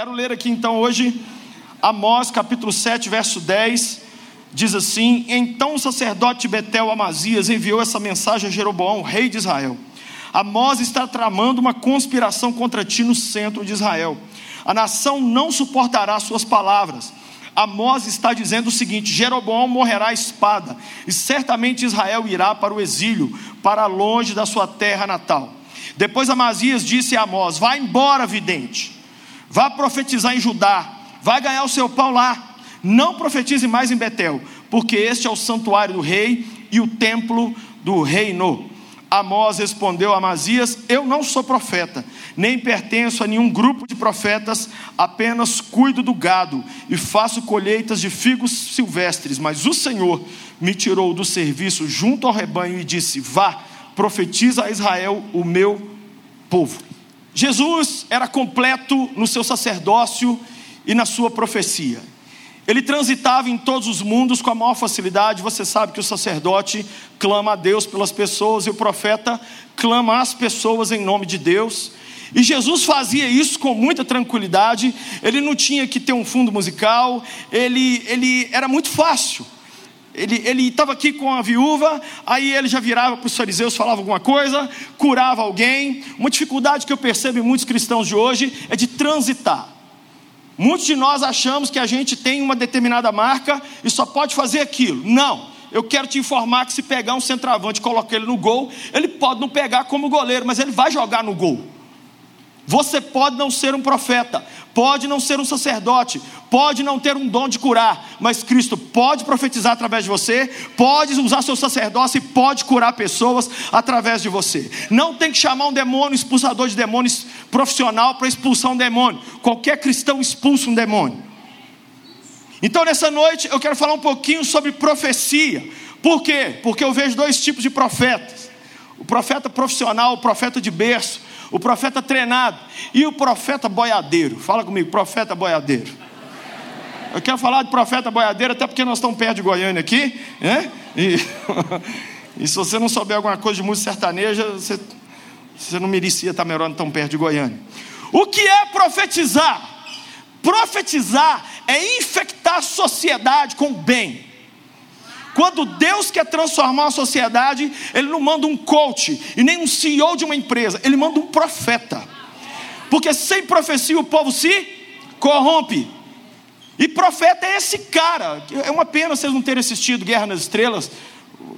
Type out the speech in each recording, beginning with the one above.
Quero ler aqui então hoje Amós capítulo 7, verso 10. Diz assim: Então o sacerdote Betel Amazias enviou essa mensagem a Jeroboão, rei de Israel. Amós está tramando uma conspiração contra ti no centro de Israel. A nação não suportará suas palavras. Amós está dizendo o seguinte: Jeroboão morrerá à espada, e certamente Israel irá para o exílio, para longe da sua terra natal. Depois Amazias disse a Amós: Vá embora, vidente, vá profetizar em Judá, vai ganhar o seu pão lá. Não profetize mais em Betel, porque este é o santuário do rei e o templo do reino. Amós respondeu a Amazias: Eu não sou profeta, nem pertenço a nenhum grupo de profetas, apenas cuido do gado e faço colheitas de figos silvestres. Mas o Senhor me tirou do serviço junto ao rebanho e disse: Vá, profetiza a Israel, o meu povo. Jesus era completo no seu sacerdócio e na sua profecia. Ele transitava em todos os mundos com a maior facilidade. Você sabe que o sacerdote clama a Deus pelas pessoas e o profeta clama às pessoas em nome de Deus. E Jesus fazia isso com muita tranquilidade. Ele não tinha que ter um fundo musical. Ele, ele era muito fácil. Ele estava aqui com a viúva, aí ele já virava para os fariseus, falava alguma coisa, curava alguém. Uma dificuldade que eu percebo em muitos cristãos de hoje é de transitar. Muitos de nós achamos que a gente tem uma determinada marca e só pode fazer aquilo. Não. Eu quero te informar que se pegar um centroavante e colocar ele no gol, ele pode não pegar como goleiro, mas ele vai jogar no gol. Você pode não ser um profeta, pode não ser um sacerdote, pode não ter um dom de curar, mas Cristo pode profetizar através de você, pode usar seu sacerdócio e pode curar pessoas através de você. Não tem que chamar um demônio, expulsador de demônios profissional para expulsar um demônio. Qualquer cristão expulsa um demônio. Então nessa noite eu quero falar um pouquinho sobre profecia. Por quê? Porque eu vejo dois tipos de profetas: o profeta profissional, o profeta de berço o profeta treinado e o profeta boiadeiro. Fala comigo, profeta boiadeiro. Eu quero falar de profeta boiadeiro, até porque nós estamos perto de Goiânia aqui, né? E, e se você não souber alguma coisa de música sertaneja, você, você não merecia estar melhor tão perto de Goiânia. O que é profetizar? Profetizar é infectar a sociedade com bem. Quando Deus quer transformar a sociedade, Ele não manda um coach e nem um CEO de uma empresa, Ele manda um profeta. Porque sem profecia o povo se corrompe. E profeta é esse cara. É uma pena vocês não terem assistido Guerra nas Estrelas,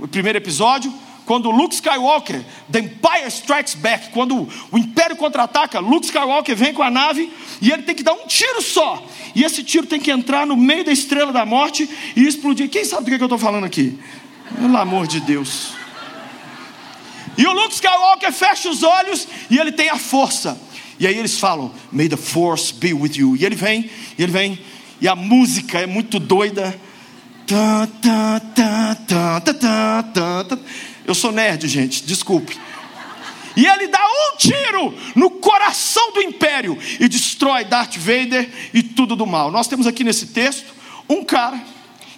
o primeiro episódio quando Luke Skywalker, The Empire Strikes Back, quando o Império contra-ataca, Luke Skywalker vem com a nave e ele tem que dar um tiro só. E esse tiro tem que entrar no meio da estrela da morte e explodir. Quem sabe do que, é eu estou falando aqui? Pelo amor de Deus. E o Luke Skywalker fecha os olhos e ele tem a força. E aí eles falam, May the force be with you. E ele vem, e ele vem, e a música é muito doida. Eu sou nerd, gente, desculpe. E ele dá um tiro no coração do império e destrói Darth Vader e tudo do mal. Nós temos aqui nesse texto um cara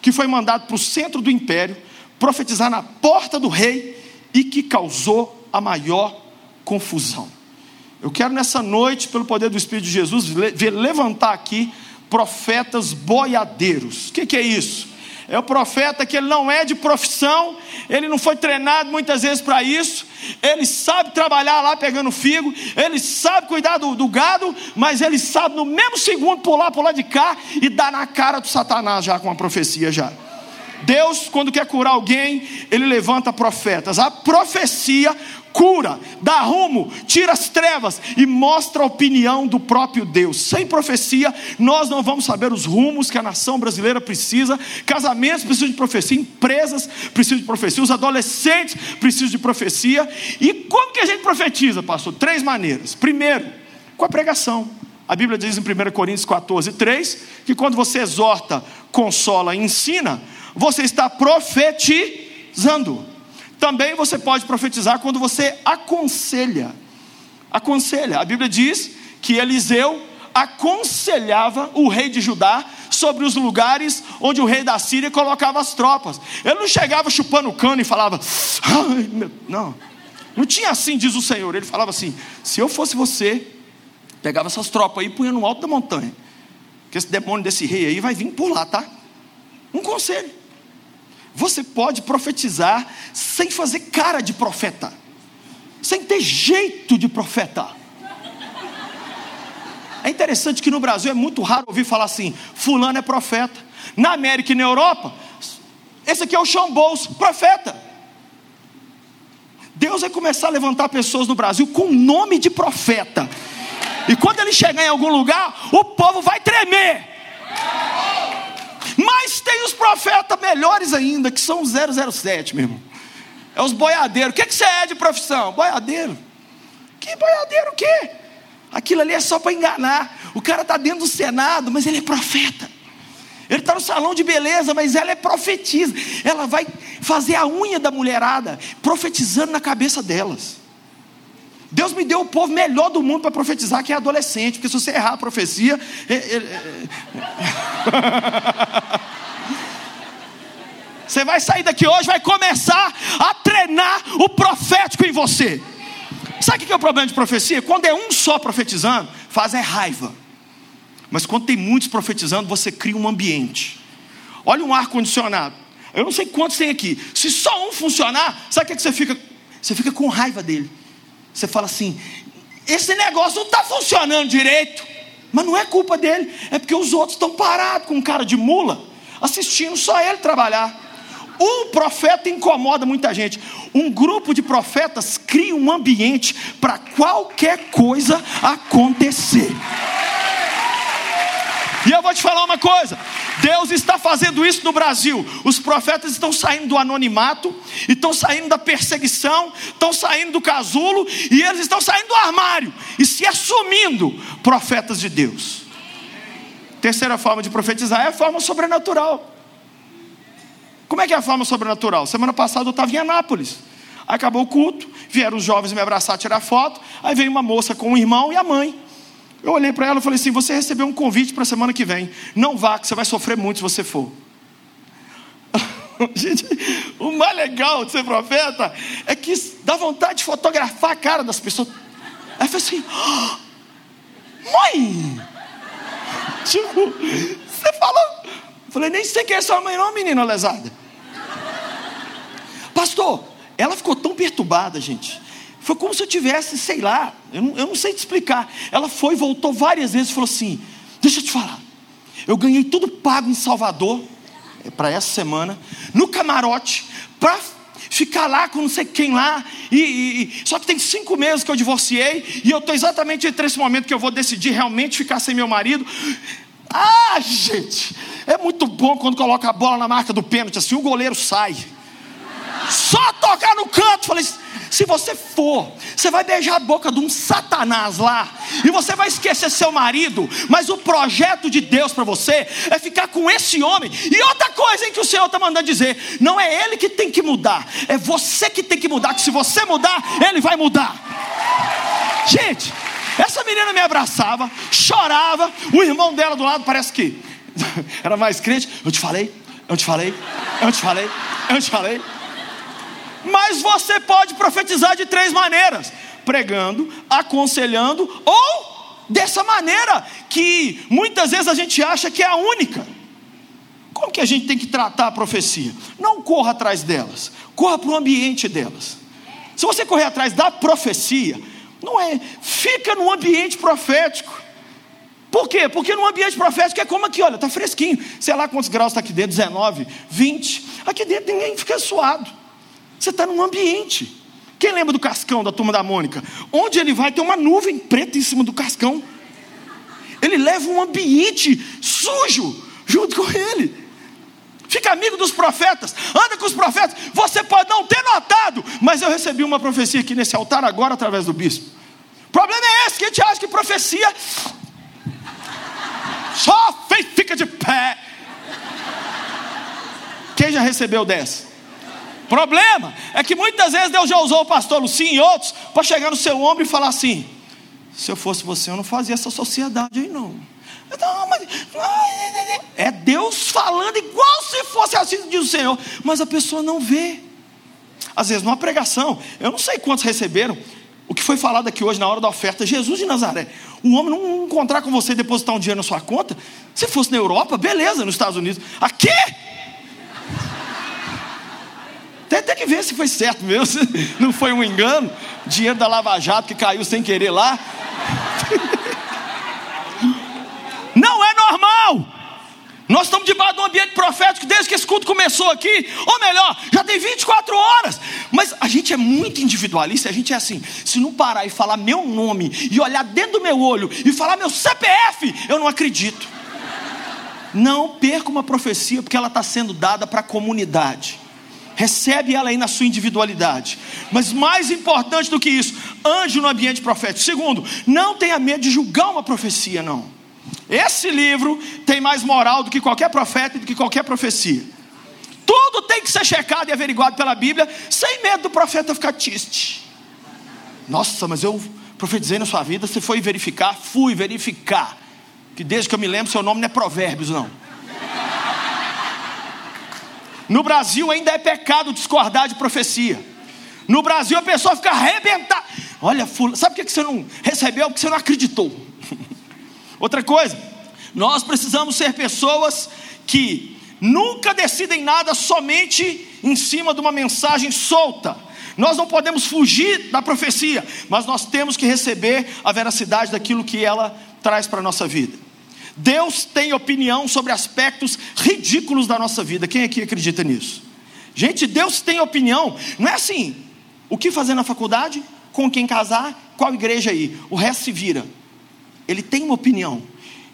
que foi mandado para o centro do império profetizar na porta do rei e que causou a maior confusão. Eu quero nessa noite, pelo poder do Espírito de Jesus, ver levantar aqui profetas boiadeiros. O que, que é isso? É o profeta que ele não é de profissão, ele não foi treinado muitas vezes para isso, ele sabe trabalhar lá pegando figo, ele sabe cuidar do, do, gado, mas ele sabe no mesmo segundo pular para lado de cá e dar na cara do Satanás já com a profecia já. Deus, quando quer curar alguém, ele levanta profetas. A profecia cura, dá rumo, tira as trevas e mostra a opinião do próprio Deus. Sem profecia, nós não vamos saber os rumos que a nação brasileira precisa. Casamentos precisam de profecia, empresas precisam de profecia, os adolescentes precisam de profecia. E como que a gente profetiza, pastor? Três maneiras. Primeiro, com a pregação. A Bíblia diz em 1 Coríntios 14, 3, que quando você exorta, consola e ensina, você está profetizando. Também você pode profetizar quando você aconselha. Aconselha. A Bíblia diz que Eliseu aconselhava o rei de Judá sobre os lugares onde o rei da Síria colocava as tropas. Ele não chegava chupando o cano e falava, não, não tinha assim, diz o Senhor. Ele falava assim: se eu fosse você, Pegava essas tropas aí e punha no alto da montanha. Que esse demônio desse rei aí vai vir por lá, tá? Um conselho. Você pode profetizar sem fazer cara de profeta, sem ter jeito de profeta. É interessante que no Brasil é muito raro ouvir falar assim: Fulano é profeta. Na América e na Europa, esse aqui é o Bowles, profeta. Deus vai começar a levantar pessoas no Brasil com nome de profeta. E quando ele chegar em algum lugar, o povo vai tremer. Mas tem os profetas melhores ainda, que são os 007, meu irmão. É os boiadeiros. O que, que você é de profissão? Boiadeiro. Que boiadeiro o quê? Aquilo ali é só para enganar. O cara está dentro do Senado, mas ele é profeta. Ele está no salão de beleza, mas ela é profetisa. Ela vai fazer a unha da mulherada, profetizando na cabeça delas. Deus me deu o povo melhor do mundo para profetizar, que é adolescente, porque se você errar a profecia. É, é, é... você vai sair daqui hoje, vai começar a treinar o profético em você. Sabe o que é o problema de profecia? Quando é um só profetizando, faz é raiva. Mas quando tem muitos profetizando, você cria um ambiente. Olha um ar condicionado. Eu não sei quantos tem aqui. Se só um funcionar, sabe o que você fica? Você fica com raiva dele. Você fala assim: esse negócio não está funcionando direito. Mas não é culpa dele, é porque os outros estão parados com cara de mula, assistindo só ele trabalhar. Um profeta incomoda muita gente. Um grupo de profetas cria um ambiente para qualquer coisa acontecer. E eu vou te falar uma coisa: Deus está fazendo isso no Brasil. Os profetas estão saindo do anonimato, estão saindo da perseguição, estão saindo do casulo, e eles estão saindo do armário e se assumindo profetas de Deus. Terceira forma de profetizar é a forma sobrenatural. Como é que é a forma sobrenatural? Semana passada eu estava em Anápolis. Acabou o culto, vieram os jovens me abraçar, tirar foto. Aí veio uma moça com o irmão e a mãe. Eu olhei para ela e falei assim: Você recebeu um convite para a semana que vem. Não vá, que você vai sofrer muito se você for. Gente, o mais legal de ser profeta é que dá vontade de fotografar a cara das pessoas. Aí eu falei assim: Mãe! Tipo, você falou. Falei: Nem sei quem é sua mãe, não, menina lesada. Pastor, ela ficou tão perturbada, gente. Foi como se eu tivesse, sei lá, eu não, eu não sei te explicar. Ela foi, voltou várias vezes e falou assim: Deixa eu te falar. Eu ganhei tudo pago em Salvador, é para essa semana, no camarote, para ficar lá com não sei quem lá. E, e, só que tem cinco meses que eu divorciei, e eu estou exatamente entre esse momento que eu vou decidir realmente ficar sem meu marido. Ah, gente, é muito bom quando coloca a bola na marca do pênalti, assim o goleiro sai. Só tocar no canto, falei, se você for, você vai beijar a boca de um satanás lá, e você vai esquecer seu marido, mas o projeto de Deus para você é ficar com esse homem. E outra coisa em que o Senhor está mandando dizer: não é ele que tem que mudar, é você que tem que mudar, que se você mudar, ele vai mudar. Gente, essa menina me abraçava, chorava, o irmão dela do lado parece que era mais crente. Eu te falei, eu te falei, eu te falei, eu te falei. Mas você pode profetizar de três maneiras: pregando, aconselhando ou dessa maneira que muitas vezes a gente acha que é a única. Como que a gente tem que tratar a profecia? Não corra atrás delas, corra para o ambiente delas. Se você correr atrás da profecia, não é, fica no ambiente profético. Por quê? Porque no ambiente profético é como aqui, olha, está fresquinho. Sei lá quantos graus está aqui dentro, 19, 20. Aqui dentro ninguém fica suado. Você está num ambiente. Quem lembra do cascão da turma da Mônica? Onde ele vai ter uma nuvem preta em cima do cascão. Ele leva um ambiente sujo junto com ele. Fica amigo dos profetas, anda com os profetas. Você pode não ter notado, mas eu recebi uma profecia aqui nesse altar agora através do bispo. O problema é esse: que a gente acha que profecia só fica de pé. Quem já recebeu dessa? Problema é que muitas vezes Deus já usou o pastor Lucinho e outros para chegar no seu ombro e falar assim: se eu fosse você, eu não fazia essa sociedade aí não. mas, é Deus falando igual se fosse assim, diz o Senhor, mas a pessoa não vê. Às vezes, numa pregação, eu não sei quantos receberam, O que foi falado aqui hoje na hora da oferta, Jesus de Nazaré. O homem não encontrar com você e depositar um dinheiro na sua conta. Se fosse na Europa, beleza, nos Estados Unidos. Aqui? Até que ver se foi certo mesmo, se não foi um engano. Dinheiro da Lava Jato que caiu sem querer lá. Não é normal. Nós estamos debaixo de um ambiente profético desde que esse culto começou aqui. Ou melhor, já tem 24 horas. Mas a gente é muito individualista. A gente é assim: se não parar e falar meu nome, e olhar dentro do meu olho, e falar meu CPF, eu não acredito. Não perca uma profecia, porque ela está sendo dada para a comunidade. Recebe ela aí na sua individualidade. Mas mais importante do que isso, ande no ambiente profético. Segundo, não tenha medo de julgar uma profecia, não. Esse livro tem mais moral do que qualquer profeta e do que qualquer profecia. Tudo tem que ser checado e averiguado pela Bíblia, sem medo do profeta ficar triste. Nossa, mas eu profetizei na sua vida, você foi verificar? Fui verificar. Que desde que eu me lembro, seu nome não é Provérbios, não. No Brasil ainda é pecado discordar de profecia. No Brasil a pessoa fica arrebentada. Olha, sabe por que você não recebeu? Porque você não acreditou. Outra coisa, nós precisamos ser pessoas que nunca decidem nada somente em cima de uma mensagem solta. Nós não podemos fugir da profecia, mas nós temos que receber a veracidade daquilo que ela traz para a nossa vida. Deus tem opinião sobre aspectos ridículos da nossa vida. Quem aqui acredita nisso? Gente, Deus tem opinião. Não é assim. O que fazer na faculdade? Com quem casar? Qual igreja ir? O resto se vira. Ele tem uma opinião.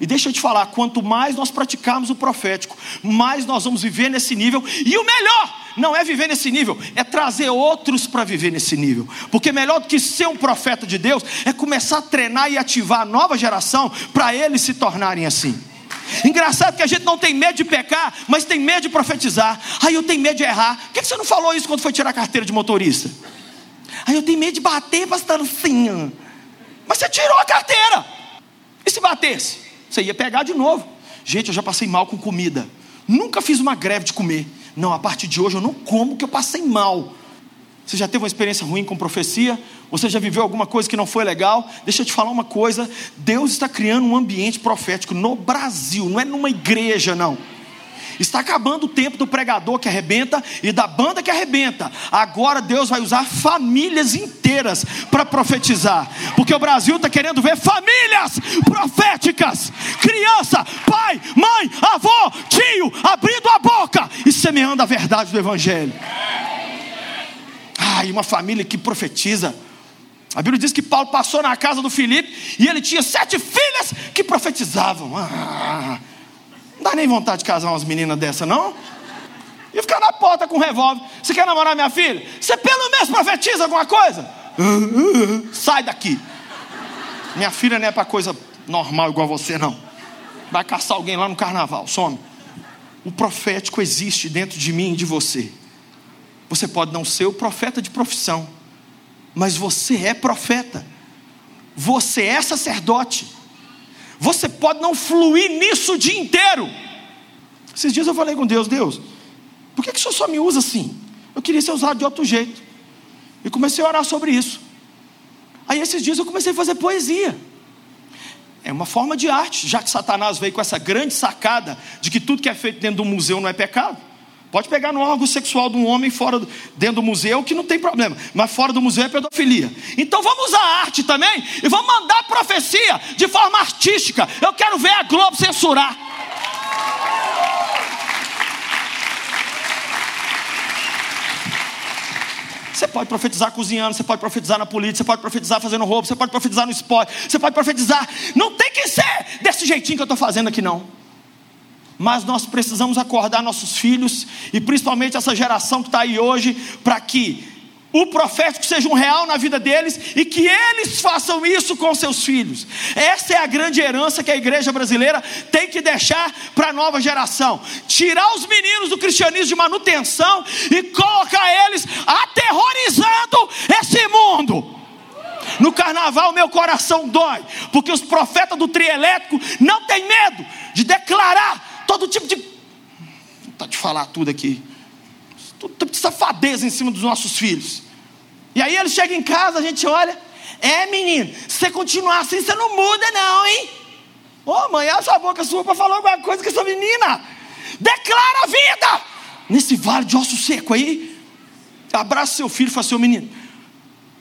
E deixa eu te falar, quanto mais nós praticarmos o profético, mais nós vamos viver nesse nível. E o melhor não é viver nesse nível, é trazer outros para viver nesse nível. Porque melhor do que ser um profeta de Deus é começar a treinar e ativar a nova geração para eles se tornarem assim. Engraçado que a gente não tem medo de pecar, mas tem medo de profetizar. Aí eu tenho medo de errar. Por que você não falou isso quando foi tirar a carteira de motorista? Aí eu tenho medo de bater, pastor, sim. Mas você tirou a carteira. E se batesse? Você ia pegar de novo. Gente, eu já passei mal com comida. Nunca fiz uma greve de comer. Não, a partir de hoje eu não como que eu passei mal. Você já teve uma experiência ruim com profecia? Você já viveu alguma coisa que não foi legal? Deixa eu te falar uma coisa: Deus está criando um ambiente profético no Brasil, não é numa igreja, não. Está acabando o tempo do pregador que arrebenta e da banda que arrebenta. Agora Deus vai usar famílias inteiras para profetizar. Porque o Brasil está querendo ver famílias proféticas. Criança, pai, mãe, avô, tio, abrindo a boca e semeando a verdade do Evangelho. Ai, uma família que profetiza. A Bíblia diz que Paulo passou na casa do Filipe e ele tinha sete filhas que profetizavam. Ah, não dá nem vontade de casar umas meninas dessa, não? E ficar na porta com um revólver. Você quer namorar minha filha? Você pelo menos profetiza alguma coisa? Sai daqui. Minha filha não é para coisa normal igual você, não. Vai caçar alguém lá no carnaval, some. O profético existe dentro de mim e de você. Você pode não ser o profeta de profissão, mas você é profeta. Você é sacerdote. Você pode não fluir nisso o dia inteiro. Esses dias eu falei com Deus: Deus, por que, que o Senhor só me usa assim? Eu queria ser usado de outro jeito. E comecei a orar sobre isso. Aí esses dias eu comecei a fazer poesia. É uma forma de arte, já que Satanás veio com essa grande sacada de que tudo que é feito dentro do museu não é pecado. Pode pegar no órgão sexual de um homem fora dentro do museu que não tem problema, mas fora do museu é pedofilia. Então vamos usar a arte também e vamos mandar profecia de forma artística. Eu quero ver a Globo censurar. Você pode profetizar cozinhando, você pode profetizar na política, você pode profetizar fazendo roubo, você pode profetizar no esporte, você pode profetizar. Não tem que ser desse jeitinho que eu estou fazendo aqui, não mas nós precisamos acordar nossos filhos e principalmente essa geração que está aí hoje, para que o profético seja um real na vida deles e que eles façam isso com seus filhos. Essa é a grande herança que a igreja brasileira tem que deixar para a nova geração: tirar os meninos do cristianismo de manutenção e colocar eles aterrorizando esse mundo. No carnaval, meu coração dói, porque os profetas do trielétrico não têm medo de declarar todo tipo de. Tá de falar tudo aqui. Todo tipo de safadeza em cima dos nossos filhos. E aí ele chega em casa, a gente olha, É, menino, se você continuar assim, você não muda, não, hein? Ô, oh, mãe, abre a boca sua para falar alguma coisa com essa menina. Declara a vida. Nesse vale de osso seco aí, abraça seu filho e fala: seu menino,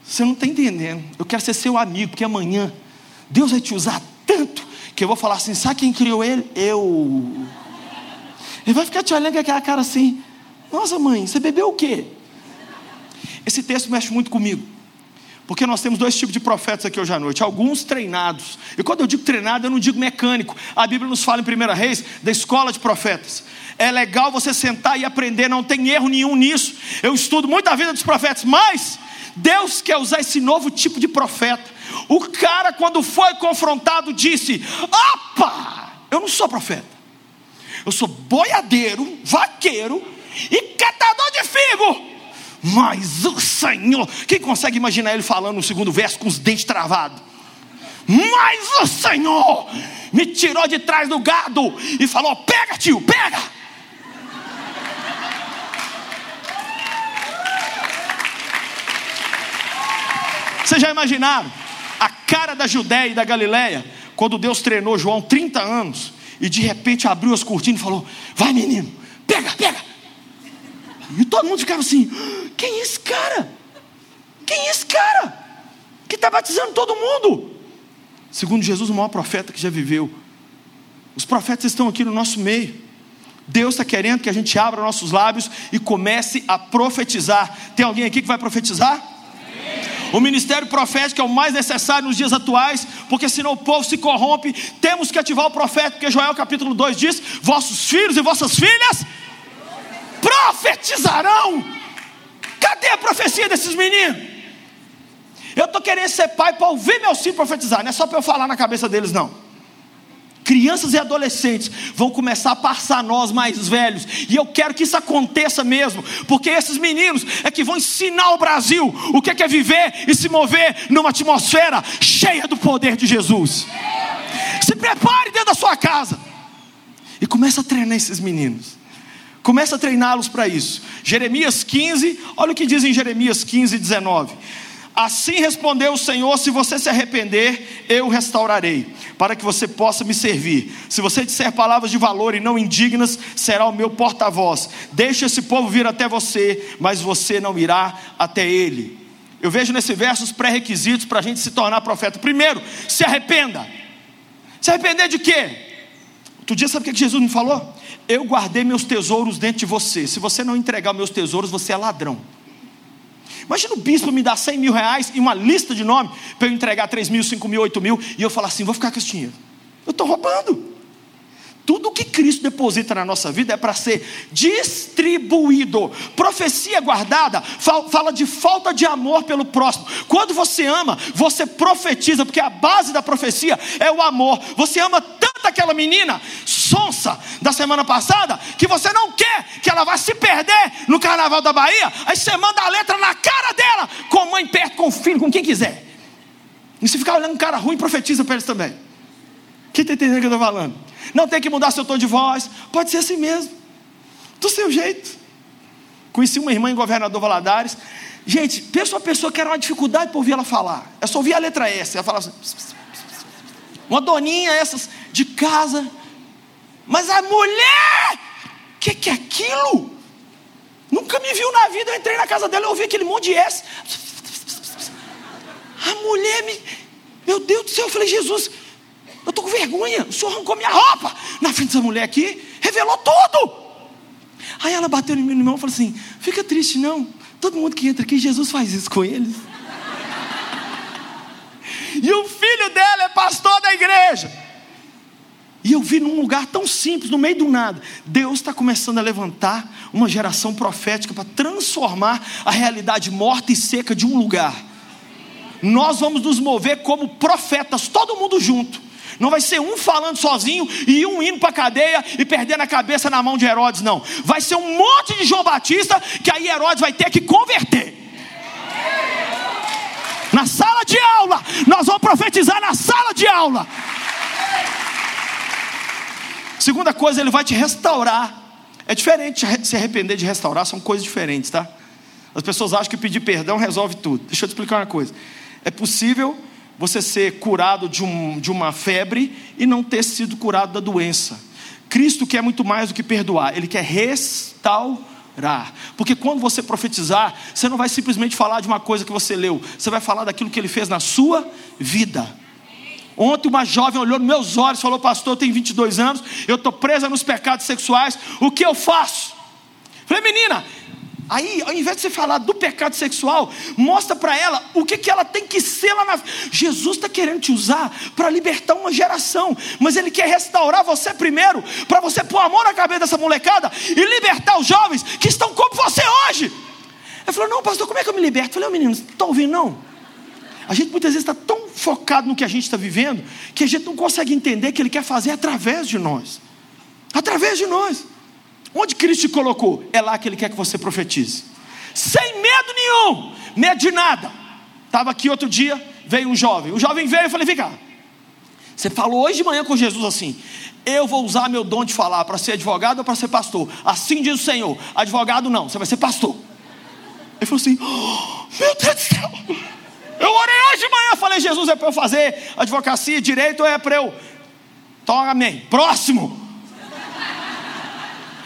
você não está entendendo. Eu quero ser seu amigo, porque amanhã Deus vai te usar tanto que eu vou falar assim: sabe quem criou ele? Eu. Ele vai ficar te olhando com aquela cara assim: nossa, mãe, você bebeu o quê? Esse texto mexe muito comigo. Porque nós temos dois tipos de profetas aqui hoje à noite. Alguns treinados. E quando eu digo treinado, eu não digo mecânico. A Bíblia nos fala em 1 Reis da escola de profetas. É legal você sentar e aprender, não tem erro nenhum nisso. Eu estudo muito a vida dos profetas, mas Deus quer usar esse novo tipo de profeta. O cara, quando foi confrontado, disse: Opa, eu não sou profeta. Eu sou boiadeiro, vaqueiro e catador de figo. Mas o Senhor, quem consegue imaginar ele falando no segundo verso com os dentes travados? Mas o Senhor me tirou de trás do gado e falou: Pega, tio, pega. Vocês já imaginaram a cara da Judéia e da Galiléia quando Deus treinou João 30 anos e de repente abriu as cortinas e falou: Vai menino, pega, pega. E todo mundo ficava assim: Quem é esse cara? Quem é esse cara? Que está batizando todo mundo? Segundo Jesus, o maior profeta que já viveu. Os profetas estão aqui no nosso meio. Deus está querendo que a gente abra nossos lábios e comece a profetizar. Tem alguém aqui que vai profetizar? O ministério profético é o mais necessário nos dias atuais, porque senão o povo se corrompe. Temos que ativar o profeta, porque Joel capítulo 2 diz: Vossos filhos e vossas filhas profetizarão. Cadê a profecia desses meninos? Eu estou querendo ser pai para ouvir meus filhos profetizar, não é só para eu falar na cabeça deles, não. Crianças e adolescentes vão começar a passar nós mais velhos, e eu quero que isso aconteça mesmo, porque esses meninos é que vão ensinar o Brasil o que é viver e se mover numa atmosfera cheia do poder de Jesus. Se prepare dentro da sua casa e comece a treinar esses meninos. Começa a treiná-los para isso. Jeremias 15, olha o que diz em Jeremias 15, 19. Assim respondeu o Senhor: Se você se arrepender, eu restaurarei, para que você possa me servir. Se você disser palavras de valor e não indignas, será o meu porta-voz. Deixe esse povo vir até você, mas você não irá até ele. Eu vejo nesse verso os pré-requisitos para a gente se tornar profeta. Primeiro, se arrependa. Se arrepender de quê? Outro dia, sabe o que Jesus me falou? Eu guardei meus tesouros dentro de você. Se você não entregar meus tesouros, você é ladrão. Imagina o bispo me dar 100 mil reais e uma lista de nome para eu entregar 3 mil, 5 mil, 8 mil e eu falar assim: vou ficar com esse dinheiro. Eu estou roubando. Tudo que Cristo deposita na nossa vida é para ser distribuído. Profecia guardada fala de falta de amor pelo próximo. Quando você ama, você profetiza, porque a base da profecia é o amor. Você ama tanto aquela menina sonsa da semana passada que você não quer vá se perder no carnaval da Bahia. Aí você manda a letra na cara dela, com a mãe perto, com o filho, com quem quiser. E se ficar olhando um cara ruim, profetiza para eles também. Quem está entendendo o que eu estou falando? Não tem que mudar seu tom de voz. Pode ser assim mesmo. Do seu jeito. Conheci uma irmã em Governador Valadares. Gente, pensa uma pessoa que era uma dificuldade para ouvir ela falar. É só ouvir a letra S. Ela falava assim. Uma doninha essas de casa. Mas a mulher, que, que é aquilo? Nunca me viu na vida. Eu entrei na casa dela e ouvi aquele monte de S. A mulher me. Meu Deus do céu, eu falei, Jesus, eu estou com vergonha. O senhor arrancou minha roupa na frente dessa mulher aqui, revelou tudo. Aí ela bateu no meu irmão e falou assim: Fica triste, não. Todo mundo que entra aqui, Jesus faz isso com eles. e o filho dela é pastor da igreja. E eu vi num lugar tão simples, no meio do nada, Deus está começando a levantar uma geração profética para transformar a realidade morta e seca de um lugar. Nós vamos nos mover como profetas, todo mundo junto. Não vai ser um falando sozinho e um indo para a cadeia e perdendo a cabeça na mão de Herodes, não. Vai ser um monte de João Batista que aí Herodes vai ter que converter. Na sala de aula, nós vamos profetizar na sala de aula. Segunda coisa, ele vai te restaurar. É diferente se arrepender de restaurar, são coisas diferentes, tá? As pessoas acham que pedir perdão resolve tudo. Deixa eu te explicar uma coisa. É possível você ser curado de, um, de uma febre e não ter sido curado da doença. Cristo quer muito mais do que perdoar, Ele quer restaurar. Porque quando você profetizar, você não vai simplesmente falar de uma coisa que você leu, você vai falar daquilo que Ele fez na sua vida. Ontem uma jovem olhou nos meus olhos e falou: Pastor, eu tenho 22 anos, eu estou presa nos pecados sexuais, o que eu faço? Falei, menina, Aí, ao invés de você falar do pecado sexual, mostra para ela o que, que ela tem que ser lá na. Jesus está querendo te usar para libertar uma geração, mas Ele quer restaurar você primeiro, para você pôr amor na cabeça dessa molecada e libertar os jovens que estão como você hoje. Ela falou: Não, pastor, como é que eu me liberto? Falei: oh, menino, não está ouvindo não? A gente muitas vezes está tão focado no que a gente está vivendo que a gente não consegue entender que Ele quer fazer através de nós. Através de nós. Onde Cristo te colocou? É lá que Ele quer que você profetize. Sem medo nenhum, medo de nada. Estava aqui outro dia, veio um jovem. O jovem veio e falei: vem cá. Você falou hoje de manhã com Jesus assim: Eu vou usar meu dom de falar para ser advogado ou para ser pastor. Assim diz o Senhor: Advogado não, você vai ser pastor. Ele falou assim: oh, Meu Deus do céu. Eu orei hoje de manhã, falei: Jesus é para eu fazer advocacia, direito ou é para eu. Toma, amém. Próximo.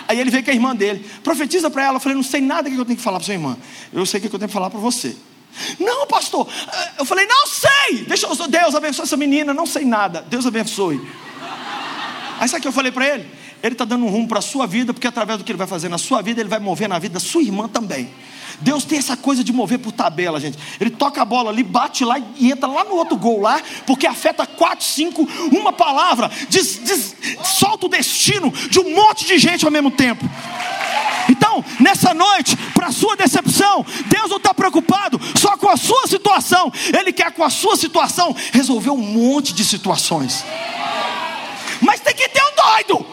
Aí ele veio com a irmã dele, profetiza para ela. Eu falei, não sei nada que eu tenho que falar para sua irmã. Eu sei o que eu tenho que falar para você. Não, pastor. Eu falei, não sei. Deixa eu, Deus abençoe essa menina. Não sei nada. Deus abençoe. Aí sabe o que eu falei para ele? Ele está dando um rumo para a sua vida, porque através do que ele vai fazer na sua vida, ele vai mover na vida da sua irmã também. Deus tem essa coisa de mover por tabela, gente. Ele toca a bola ali, bate lá e entra lá no outro gol lá, porque afeta quatro, cinco, uma palavra, solta o destino de um monte de gente ao mesmo tempo. Então, nessa noite, para sua decepção, Deus não está preocupado só com a sua situação, Ele quer com a sua situação resolver um monte de situações. Mas tem que ter um doido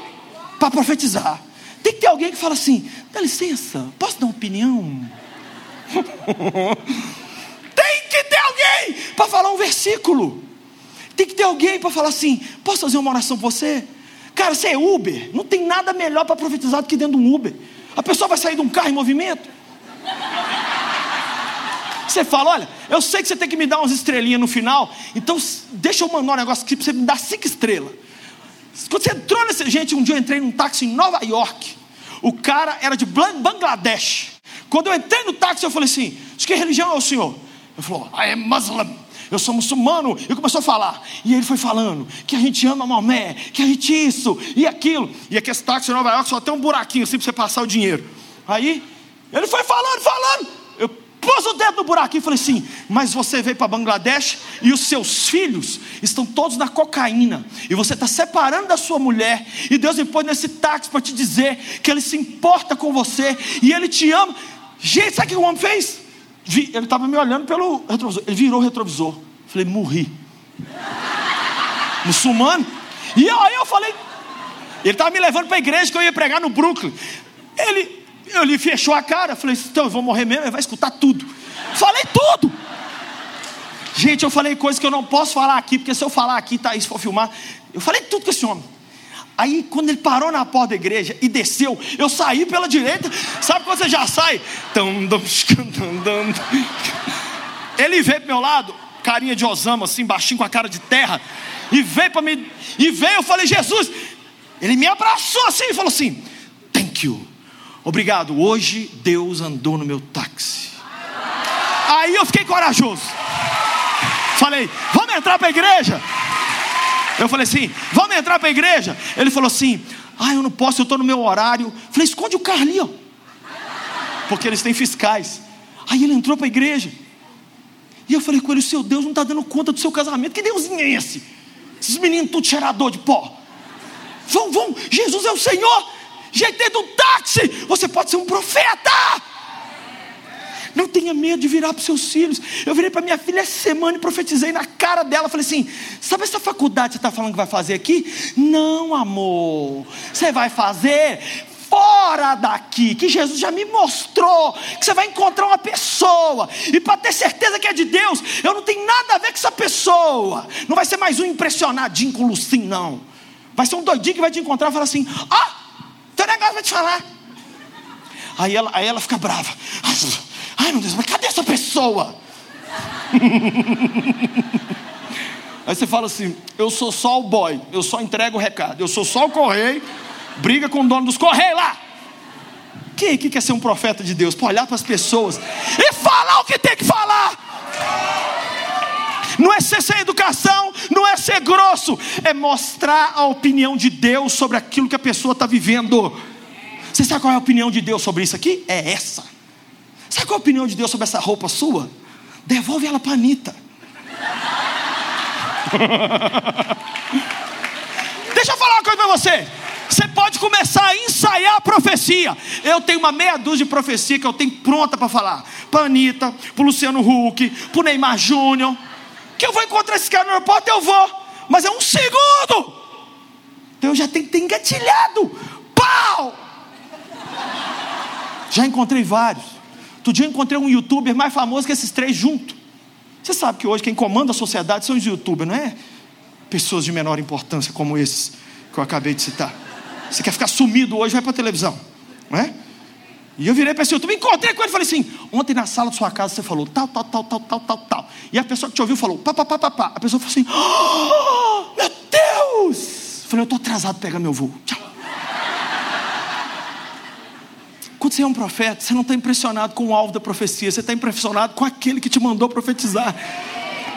para profetizar. Tem que ter alguém que fala assim: dá licença, posso dar uma opinião? Tem que ter alguém para falar um versículo. Tem que ter alguém para falar assim: posso fazer uma oração por você? Cara, você é Uber, não tem nada melhor para profetizar do que dentro de um Uber. A pessoa vai sair de um carro em movimento. Você fala, olha, eu sei que você tem que me dar umas estrelinhas no final, então deixa eu mandar um negócio aqui para você me dar cinco estrelas. Quando você entrou nesse. Gente, um dia eu entrei num táxi em Nova York. O cara era de Bangladesh. Quando eu entrei no táxi, eu falei assim: de que religião é o senhor? Ele falou: I am Muslim. Eu sou muçulmano. E começou a falar. E ele foi falando que a gente ama Maomé, que a gente isso e aquilo. E aqui esse táxi em Nova York só tem um buraquinho assim para você passar o dinheiro. Aí ele foi falando, falando. Eu pus o dedo no buraquinho e falei assim: Mas você veio para Bangladesh e os seus filhos estão todos na cocaína. E você está separando da sua mulher. E Deus me pôs nesse táxi para te dizer que Ele se importa com você e Ele te ama. Gente, sabe o que o homem fez? Ele estava me olhando pelo retrovisor. Ele virou o retrovisor. Falei, morri. Muçulmano. E aí eu falei, ele estava me levando para a igreja que eu ia pregar no Brooklyn. Ele, ele fechou a cara. Falei, então eu vou morrer mesmo, ele vai escutar tudo. Falei tudo. Gente, eu falei coisas que eu não posso falar aqui, porque se eu falar aqui, tá, se for filmar, eu falei tudo com esse homem. Aí, quando ele parou na porta da igreja e desceu, eu saí pela direita. Sabe quando você já sai? Ele veio pro meu lado, carinha de Osama, assim, baixinho com a cara de terra. E veio para mim. E veio, eu falei, Jesus. Ele me abraçou assim e falou assim: Thank you. Obrigado. Hoje Deus andou no meu táxi. Aí eu fiquei corajoso. Falei, vamos entrar para a igreja. Eu falei assim: vamos entrar para a igreja? Ele falou assim: ah, eu não posso, eu estou no meu horário. Falei, esconde o carro ali, ó. Porque eles têm fiscais. Aí ele entrou para a igreja. E eu falei com ele: o seu Deus não está dando conta do seu casamento. Que Deusinho é esse? Esses meninos tudo cheirador de pó. Vão, vão, Jesus é o Senhor. Dentro do táxi, você pode ser um profeta. Não tenha medo de virar para os seus filhos. Eu virei para minha filha essa semana e profetizei na cara dela. Falei assim: sabe essa faculdade que você está falando que vai fazer aqui? Não, amor. Você vai fazer fora daqui, que Jesus já me mostrou que você vai encontrar uma pessoa, e para ter certeza que é de Deus, eu não tenho nada a ver com essa pessoa. Não vai ser mais um impressionadinho com o Lucim, não. Vai ser um doidinho que vai te encontrar e falar assim: ó, oh, teu negócio vai te falar. Aí ela, aí ela fica brava. Ai meu Deus, mas cadê essa pessoa? Aí você fala assim: eu sou só o boy, eu só entrego o recado, eu sou só o correio, briga com o dono dos correios lá. Quem aqui quer ser um profeta de Deus? Para olhar para as pessoas e falar o que tem que falar. Não é ser sem educação, não é ser grosso, é mostrar a opinião de Deus sobre aquilo que a pessoa está vivendo. Você sabe qual é a opinião de Deus sobre isso aqui? É essa. Sabe qual é a opinião de Deus sobre essa roupa sua? Devolve ela para Anitta. Deixa eu falar uma coisa para você. Você pode começar a ensaiar a profecia. Eu tenho uma meia dúzia de profecia que eu tenho pronta para falar. Para Anitta, para Luciano Huck, para Neymar Júnior. Que eu vou encontrar esse cara no aeroporto, eu vou. Mas é um segundo. Então eu já tenho que ter engatilhado. Pau! Já encontrei vários. Outro dia eu encontrei um youtuber mais famoso que esses três juntos. Você sabe que hoje quem comanda a sociedade são os youtubers, não é? Pessoas de menor importância como esses que eu acabei de citar. Você quer ficar sumido hoje, vai para a televisão, não é? E eu virei para esse youtuber, encontrei com ele e falei assim: ontem na sala da sua casa você falou tal, tal, tal, tal, tal, tal, tal. E a pessoa que te ouviu falou pá, pá, pá, pá, pá. A pessoa falou assim: oh, meu Deus! Eu falei, eu estou atrasado pegar meu voo. Tchau. Quando você é um profeta, você não está impressionado com o alvo da profecia, você está impressionado com aquele que te mandou profetizar.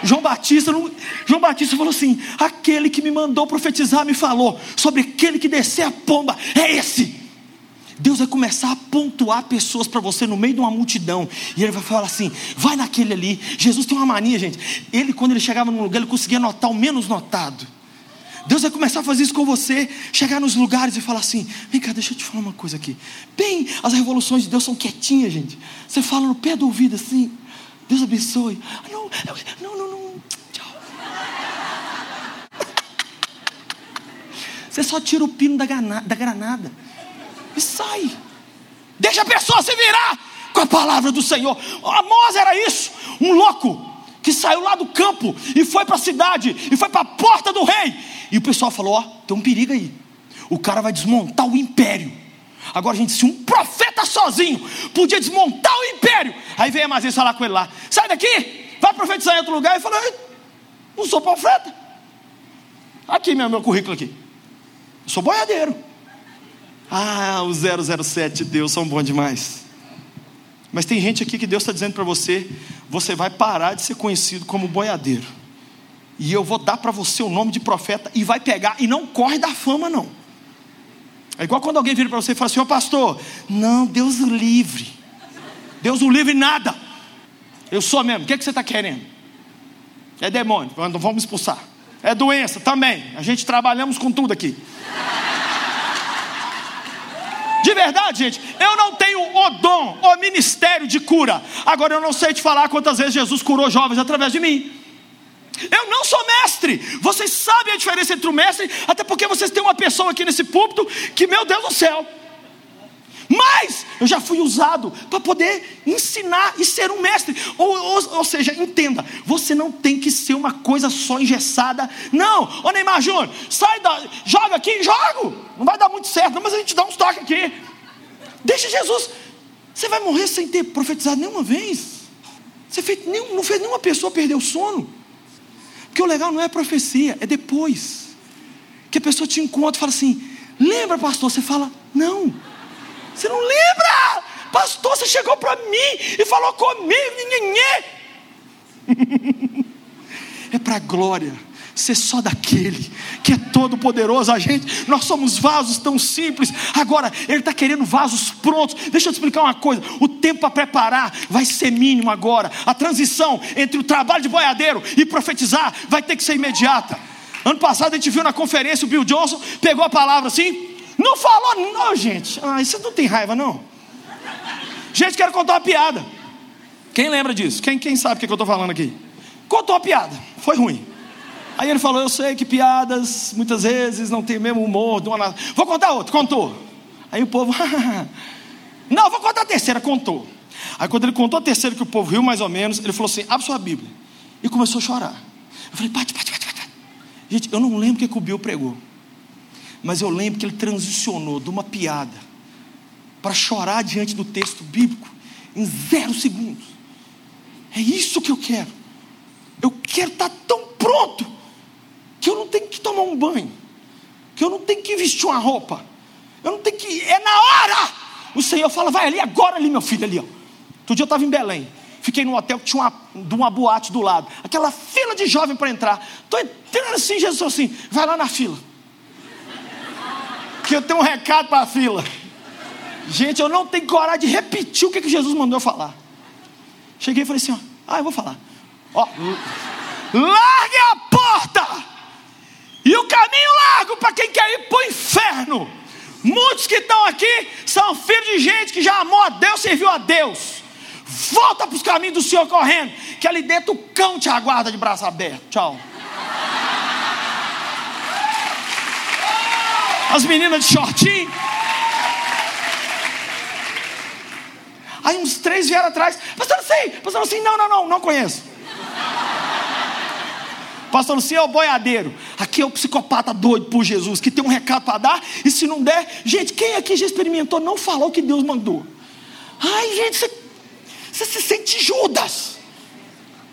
João Batista, não, João Batista falou assim: aquele que me mandou profetizar me falou sobre aquele que descer a pomba, é esse. Deus vai começar a pontuar pessoas para você no meio de uma multidão, e Ele vai falar assim: vai naquele ali. Jesus tem uma mania, gente. Ele, quando ele chegava num lugar, ele conseguia notar o menos notado. Deus vai começar a fazer isso com você, chegar nos lugares e falar assim: vem cá, deixa eu te falar uma coisa aqui. Bem, as revoluções de Deus são quietinhas, gente. Você fala no pé do ouvido assim: Deus abençoe. Ah, não, não, não, não. Tchau. Você só tira o pino da granada, da granada e sai. Deixa a pessoa se virar com a palavra do Senhor. Amós era isso, um louco que saiu lá do campo e foi para a cidade e foi para a porta do rei. E o pessoal falou: Ó, tem um perigo aí. O cara vai desmontar o império. Agora, gente, se um profeta sozinho podia desmontar o império, aí vem Amazias falar com ele lá: sai daqui, vai profetizar em outro lugar. E falou: não sou profeta. Aqui, meu, meu currículo aqui. Eu sou boiadeiro. Ah, o 007 de Deus são bons demais. Mas tem gente aqui que Deus está dizendo para você: você vai parar de ser conhecido como boiadeiro. E eu vou dar para você o nome de profeta e vai pegar e não corre da fama, não. É igual quando alguém vira para você e fala assim: Ô pastor, não, Deus o livre. Deus o livre nada. Eu sou mesmo. O que, é que você está querendo? É demônio, vamos expulsar. É doença também. A gente trabalhamos com tudo aqui. De verdade, gente, eu não tenho o dom, o ministério de cura. Agora eu não sei te falar quantas vezes Jesus curou jovens através de mim. Eu não sou mestre. Vocês sabem a diferença entre o mestre, até porque vocês têm uma pessoa aqui nesse púlpito que, meu Deus do céu. Mas eu já fui usado para poder ensinar e ser um mestre. Ou, ou, ou, seja, entenda, você não tem que ser uma coisa só engessada. Não, ô Neymar Júnior, sai da. Joga aqui, jogo. Não vai dar muito certo, não, mas a gente dá uns toques aqui. Deixa Jesus. Você vai morrer sem ter profetizado nenhuma vez. Você fez, não fez nenhuma pessoa perder o sono. Porque o legal não é profecia, é depois. Que a pessoa te encontra e fala assim: Lembra, pastor? Você fala: Não. Você não lembra? Pastor, você chegou para mim e falou comigo. é para a glória ser só daquele que é todo poderoso. A gente, nós somos vasos tão simples. Agora, Ele está querendo vasos prontos. Deixa eu te explicar uma coisa: o tempo para preparar vai ser mínimo agora. A transição entre o trabalho de boiadeiro e profetizar vai ter que ser imediata. Ano passado a gente viu na conferência o Bill Johnson pegou a palavra assim, não falou, não, gente. Ah, isso não tem raiva, não. Gente, quero contar uma piada. Quem lembra disso? Quem, quem sabe o que, que eu estou falando aqui? Contou uma piada, foi ruim. Aí ele falou: Eu sei que piadas muitas vezes não tem mesmo humor. Uma... Vou contar outra, contou. Aí o povo, não, vou contar a terceira, contou. Aí quando ele contou a terceira, que o povo riu mais ou menos, ele falou assim: Abre sua Bíblia. E começou a chorar. Eu falei: Bate, bate, bate, bate. Gente, eu não lembro o que, o Bill pregou. Mas eu lembro que ele transicionou de uma piada para chorar diante do texto bíblico em zero segundos. É isso que eu quero. quero estar tão pronto que eu não tenho que tomar um banho, que eu não tenho que vestir uma roupa, eu não tenho que. É na hora! O Senhor fala, vai ali agora, ali, meu filho, ali, ó. Outro dia eu estava em Belém. Fiquei num hotel que tinha uma, uma boate do lado. Aquela fila de jovem para entrar. Estou entrando assim, Jesus assim, vai lá na fila. Que eu tenho um recado para a fila. Gente, eu não tenho coragem de repetir o que, que Jesus mandou falar. Cheguei e falei assim: ó, ah, eu vou falar. Ó, largue a porta e o caminho largo para quem quer ir para o inferno. Muitos que estão aqui são filhos de gente que já amou a Deus, serviu a Deus. Volta para os caminhos do Senhor correndo, que ali dentro o cão te aguarda de braço aberto. Tchau. As meninas de shortinho. Aí uns três vieram atrás. Pastor, não sei. Pastor, assim, não, não, não, não conheço. Pastor Luciano é o boiadeiro. Aqui é o psicopata doido por Jesus, que tem um recado para dar, e se não der, gente, quem aqui já experimentou não falar o que Deus mandou? Ai, gente, você, você se sente Judas.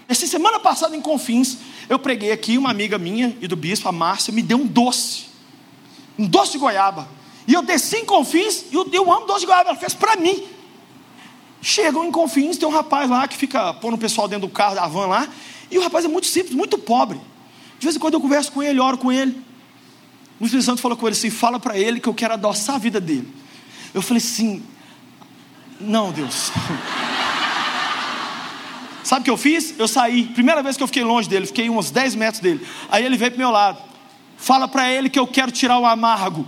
Essa semana passada em Confins, eu preguei aqui, uma amiga minha e do bispo, a Márcia, me deu um doce. Um doce de goiaba. E eu desci em Confins, e eu, eu amo doce de goiaba, ela fez para mim. Chegam em Confins, tem um rapaz lá que fica pondo o pessoal dentro do carro, da van lá. E o rapaz é muito simples, muito pobre. De vez em quando eu converso com ele, oro com ele. O Espírito Santo falou com ele assim: fala para ele que eu quero adoçar a vida dele. Eu falei assim: não, Deus. Sabe o que eu fiz? Eu saí. Primeira vez que eu fiquei longe dele, fiquei uns 10 metros dele. Aí ele veio para meu lado. Fala para ele que eu quero tirar o amargo.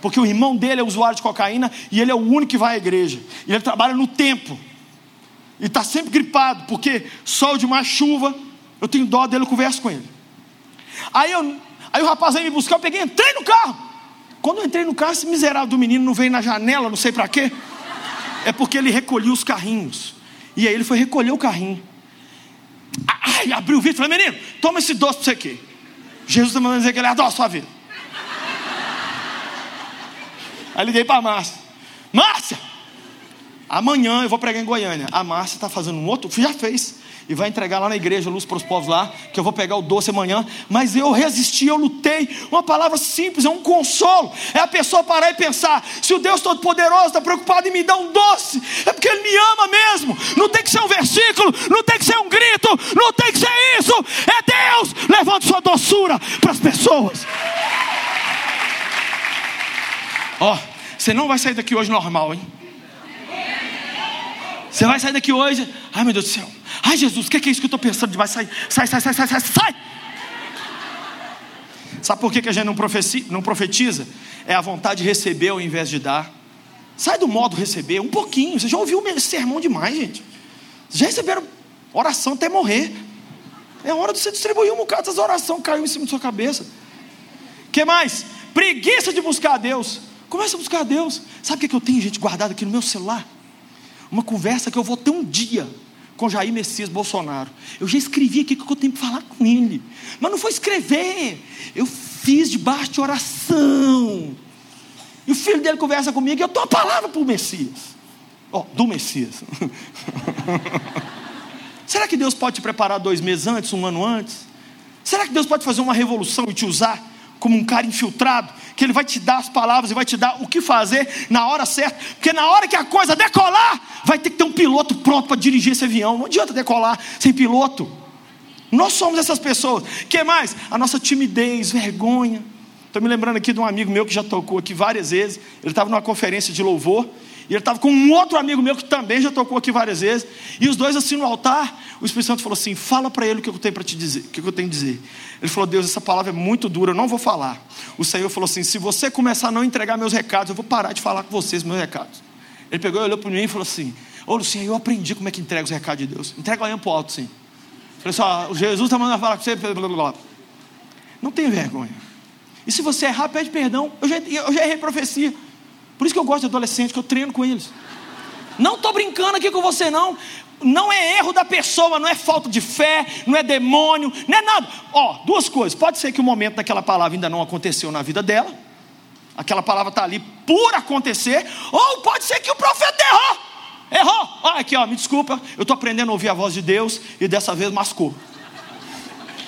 Porque o irmão dele é usuário de cocaína e ele é o único que vai à igreja. E ele trabalha no tempo. E está sempre gripado, porque sol de mais chuva, eu tenho dó dele, eu converso com ele. Aí, eu, aí o rapaz veio me buscar, eu peguei, entrei no carro. Quando eu entrei no carro, esse miserável do menino não veio na janela, não sei para quê. É porque ele recolhia os carrinhos. E aí ele foi recolher o carrinho. Ai, abriu o vidro e falei, menino, toma esse doce para você aqui. Jesus está mandando dizer que ele adora a sua vida. Aí liguei para Márcia. Márcia, amanhã eu vou pregar em Goiânia. A Márcia está fazendo um outro, já fez. E vai entregar lá na igreja, luz para os povos lá, que eu vou pegar o doce amanhã. Mas eu resisti, eu lutei. Uma palavra simples, é um consolo. É a pessoa parar e pensar: se o Deus Todo-Poderoso está preocupado em me dar um doce, é porque Ele me ama mesmo. Não tem que ser um versículo, não tem que ser um grito, não tem que ser isso. É Deus levando sua doçura para as pessoas. Ó, oh, você não vai sair daqui hoje normal, hein? Você vai sair daqui hoje, ai meu Deus do céu. Ai Jesus, o que, é isso que eu estou pensando demais? Sai, sai, sai, sai, sai, sai, sai. Sabe por que, que a gente não, não profetiza? É a vontade de receber ao invés de dar. Sai do modo receber, um pouquinho. Você já ouviu esse sermão demais, gente. Vocês já receberam oração até morrer. É hora de você distribuir um bocado dessas orações caiu em cima da sua cabeça. que mais? Preguiça de buscar a Deus. Começa a buscar a Deus. Sabe o que eu tenho, gente, guardado aqui no meu celular? Uma conversa que eu vou ter um dia com Jair Messias Bolsonaro. Eu já escrevi aqui o que eu tenho que falar com ele. Mas não foi escrever. Eu fiz debaixo de oração. E o filho dele conversa comigo e eu dou a palavra para o Messias. Ó, oh, do Messias. Será que Deus pode te preparar dois meses antes, um ano antes? Será que Deus pode fazer uma revolução e te usar como um cara infiltrado? Que Ele vai te dar as palavras e vai te dar o que fazer na hora certa, porque na hora que a coisa decolar, vai ter que ter um piloto pronto para dirigir esse avião. Não adianta decolar sem piloto. Nós somos essas pessoas. que mais? A nossa timidez, vergonha. Estou me lembrando aqui de um amigo meu que já tocou aqui várias vezes. Ele estava numa conferência de louvor. E ele estava com um outro amigo meu que também já tocou aqui várias vezes. E os dois assim no altar, o Espírito Santo falou assim: fala para ele o que eu tenho para te dizer, o que eu tenho a dizer. Ele falou: Deus, essa palavra é muito dura, eu não vou falar. O Senhor falou assim: se você começar a não entregar meus recados, eu vou parar de falar com vocês meus recados. Ele pegou e olhou para mim e falou assim: Ô Lucinha, eu aprendi como é que entrega os recados de Deus. Entrega olhando para o alto, sim. Falei assim: Jesus está mandando falar com você. Blá, blá, blá. Não tenha vergonha. E se você errar, pede perdão. Eu já, eu já errei profecia. Por isso que eu gosto de adolescente, que eu treino com eles. Não estou brincando aqui com você, não. Não é erro da pessoa, não é falta de fé, não é demônio, não é nada. Ó, duas coisas. Pode ser que o momento daquela palavra ainda não aconteceu na vida dela. Aquela palavra está ali por acontecer. Ou pode ser que o profeta errou. Errou. Olha aqui, ó, me desculpa. Eu estou aprendendo a ouvir a voz de Deus e dessa vez mascou.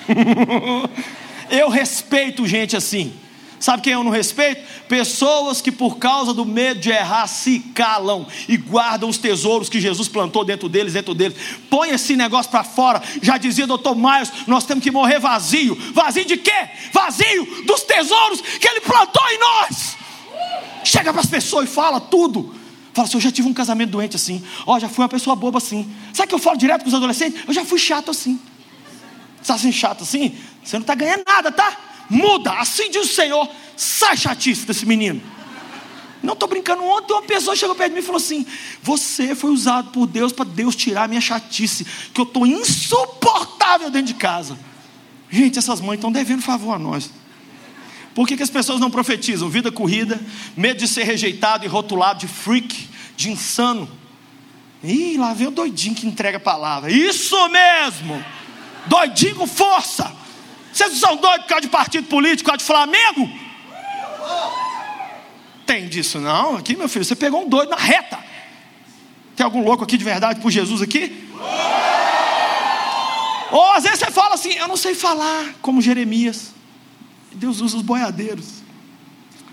eu respeito gente assim. Sabe quem eu não respeito? Pessoas que por causa do medo de errar se calam e guardam os tesouros que Jesus plantou dentro deles, dentro deles. Põe esse negócio para fora. Já dizia doutor Miles, nós temos que morrer vazio. Vazio de quê? Vazio dos tesouros que ele plantou em nós. Chega para as pessoas e fala tudo. Fala assim, eu já tive um casamento doente assim. Ó, já fui uma pessoa boba assim. Sabe que eu falo direto com os adolescentes? Eu já fui chato assim. Você está assim chato assim? Você não está ganhando nada, tá? Muda, assim diz o Senhor, sai chatice desse menino. Não estou brincando. Ontem uma pessoa chegou perto de mim e falou assim: Você foi usado por Deus para Deus tirar a minha chatice, que eu estou insuportável dentro de casa. Gente, essas mães estão devendo favor a nós. Por que, que as pessoas não profetizam? Vida corrida, medo de ser rejeitado e rotulado de freak, de insano. Ih, lá vem o doidinho que entrega a palavra. Isso mesmo! Doidinho com força. Vocês são doidos por causa de partido político, por causa de Flamengo? Tem disso não. Aqui, meu filho, você pegou um doido na reta. Tem algum louco aqui de verdade por Jesus aqui? Ou às vezes você fala assim, eu não sei falar, como Jeremias. Deus usa os boiadeiros.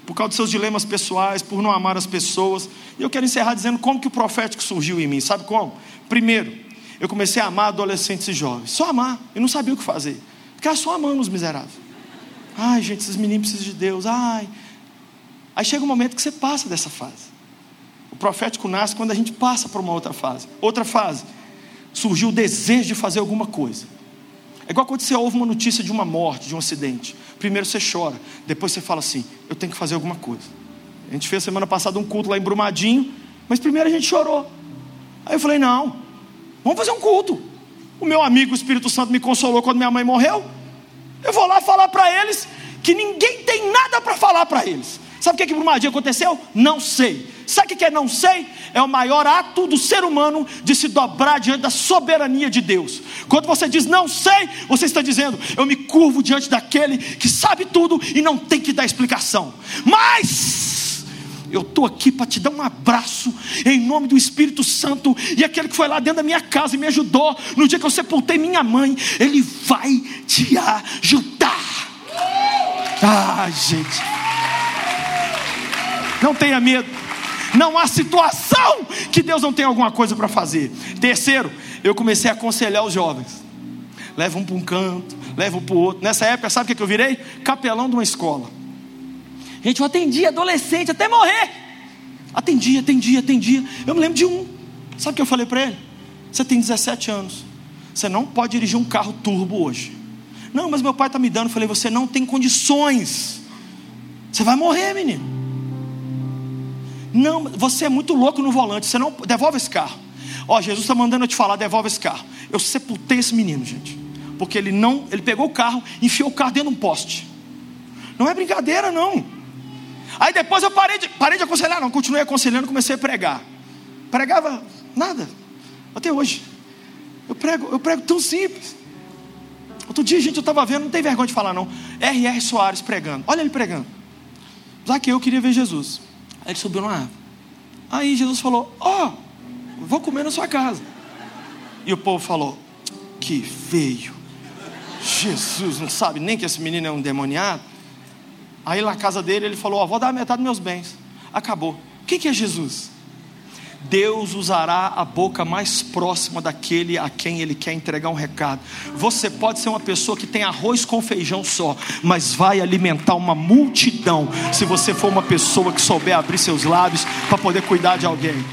Por causa dos seus dilemas pessoais, por não amar as pessoas. E eu quero encerrar dizendo como que o profético surgiu em mim. Sabe como? Primeiro, eu comecei a amar adolescentes e jovens. Só amar. Eu não sabia o que fazer. Ficar só amando os miseráveis. Ai, gente, esses meninos precisam de Deus. Ai. Aí chega um momento que você passa dessa fase. O profético nasce quando a gente passa para uma outra fase. Outra fase. Surgiu o desejo de fazer alguma coisa. É igual quando você ouve uma notícia de uma morte, de um acidente. Primeiro você chora, depois você fala assim: eu tenho que fazer alguma coisa. A gente fez semana passada um culto lá em Brumadinho, mas primeiro a gente chorou. Aí eu falei: não, vamos fazer um culto. O meu amigo o Espírito Santo me consolou quando minha mãe morreu. Eu vou lá falar para eles que ninguém tem nada para falar para eles. Sabe o que, que Brumadinho aconteceu? Não sei. Sabe o que é não sei? É o maior ato do ser humano de se dobrar diante da soberania de Deus. Quando você diz não sei, você está dizendo eu me curvo diante daquele que sabe tudo e não tem que dar explicação. Mas eu estou aqui para te dar um abraço em nome do Espírito Santo. E aquele que foi lá dentro da minha casa e me ajudou no dia que eu sepultei minha mãe, ele vai te ajudar. Ah, gente, não tenha medo. Não há situação que Deus não tenha alguma coisa para fazer. Terceiro, eu comecei a aconselhar os jovens. Leva um para um canto, leva um para o outro. Nessa época, sabe o que eu virei? Capelão de uma escola. Gente, eu atendia adolescente até morrer. Atendia, atendia, atendia. Eu me lembro de um. Sabe o que eu falei para ele? Você tem 17 anos. Você não pode dirigir um carro turbo hoje. Não, mas meu pai está me dando. Eu falei, você não tem condições. Você vai morrer, menino. Não, você é muito louco no volante. Você não devolve esse carro. Ó, Jesus está mandando eu te falar, devolve esse carro. Eu sepultei esse menino, gente, porque ele não, ele pegou o carro, enfiou o carro dentro de um poste. Não é brincadeira, não. Aí depois eu parei de, parei de aconselhar, não, continuei aconselhando, comecei a pregar. Pregava nada, até hoje. Eu prego, eu prego tão simples. Outro dia, gente, eu estava vendo, não tem vergonha de falar, não. R.R. Soares pregando, olha ele pregando. Já que eu queria ver Jesus. Aí ele subiu numa árvore. Aí Jesus falou: Ó, oh, vou comer na sua casa. E o povo falou: Que veio. Jesus não sabe nem que esse menino é um demoniado. Aí na casa dele ele falou: Ó, vou dar metade dos meus bens. Acabou. O que é Jesus? Deus usará a boca mais próxima daquele a quem Ele quer entregar um recado. Você pode ser uma pessoa que tem arroz com feijão só, mas vai alimentar uma multidão se você for uma pessoa que souber abrir seus lábios para poder cuidar de alguém.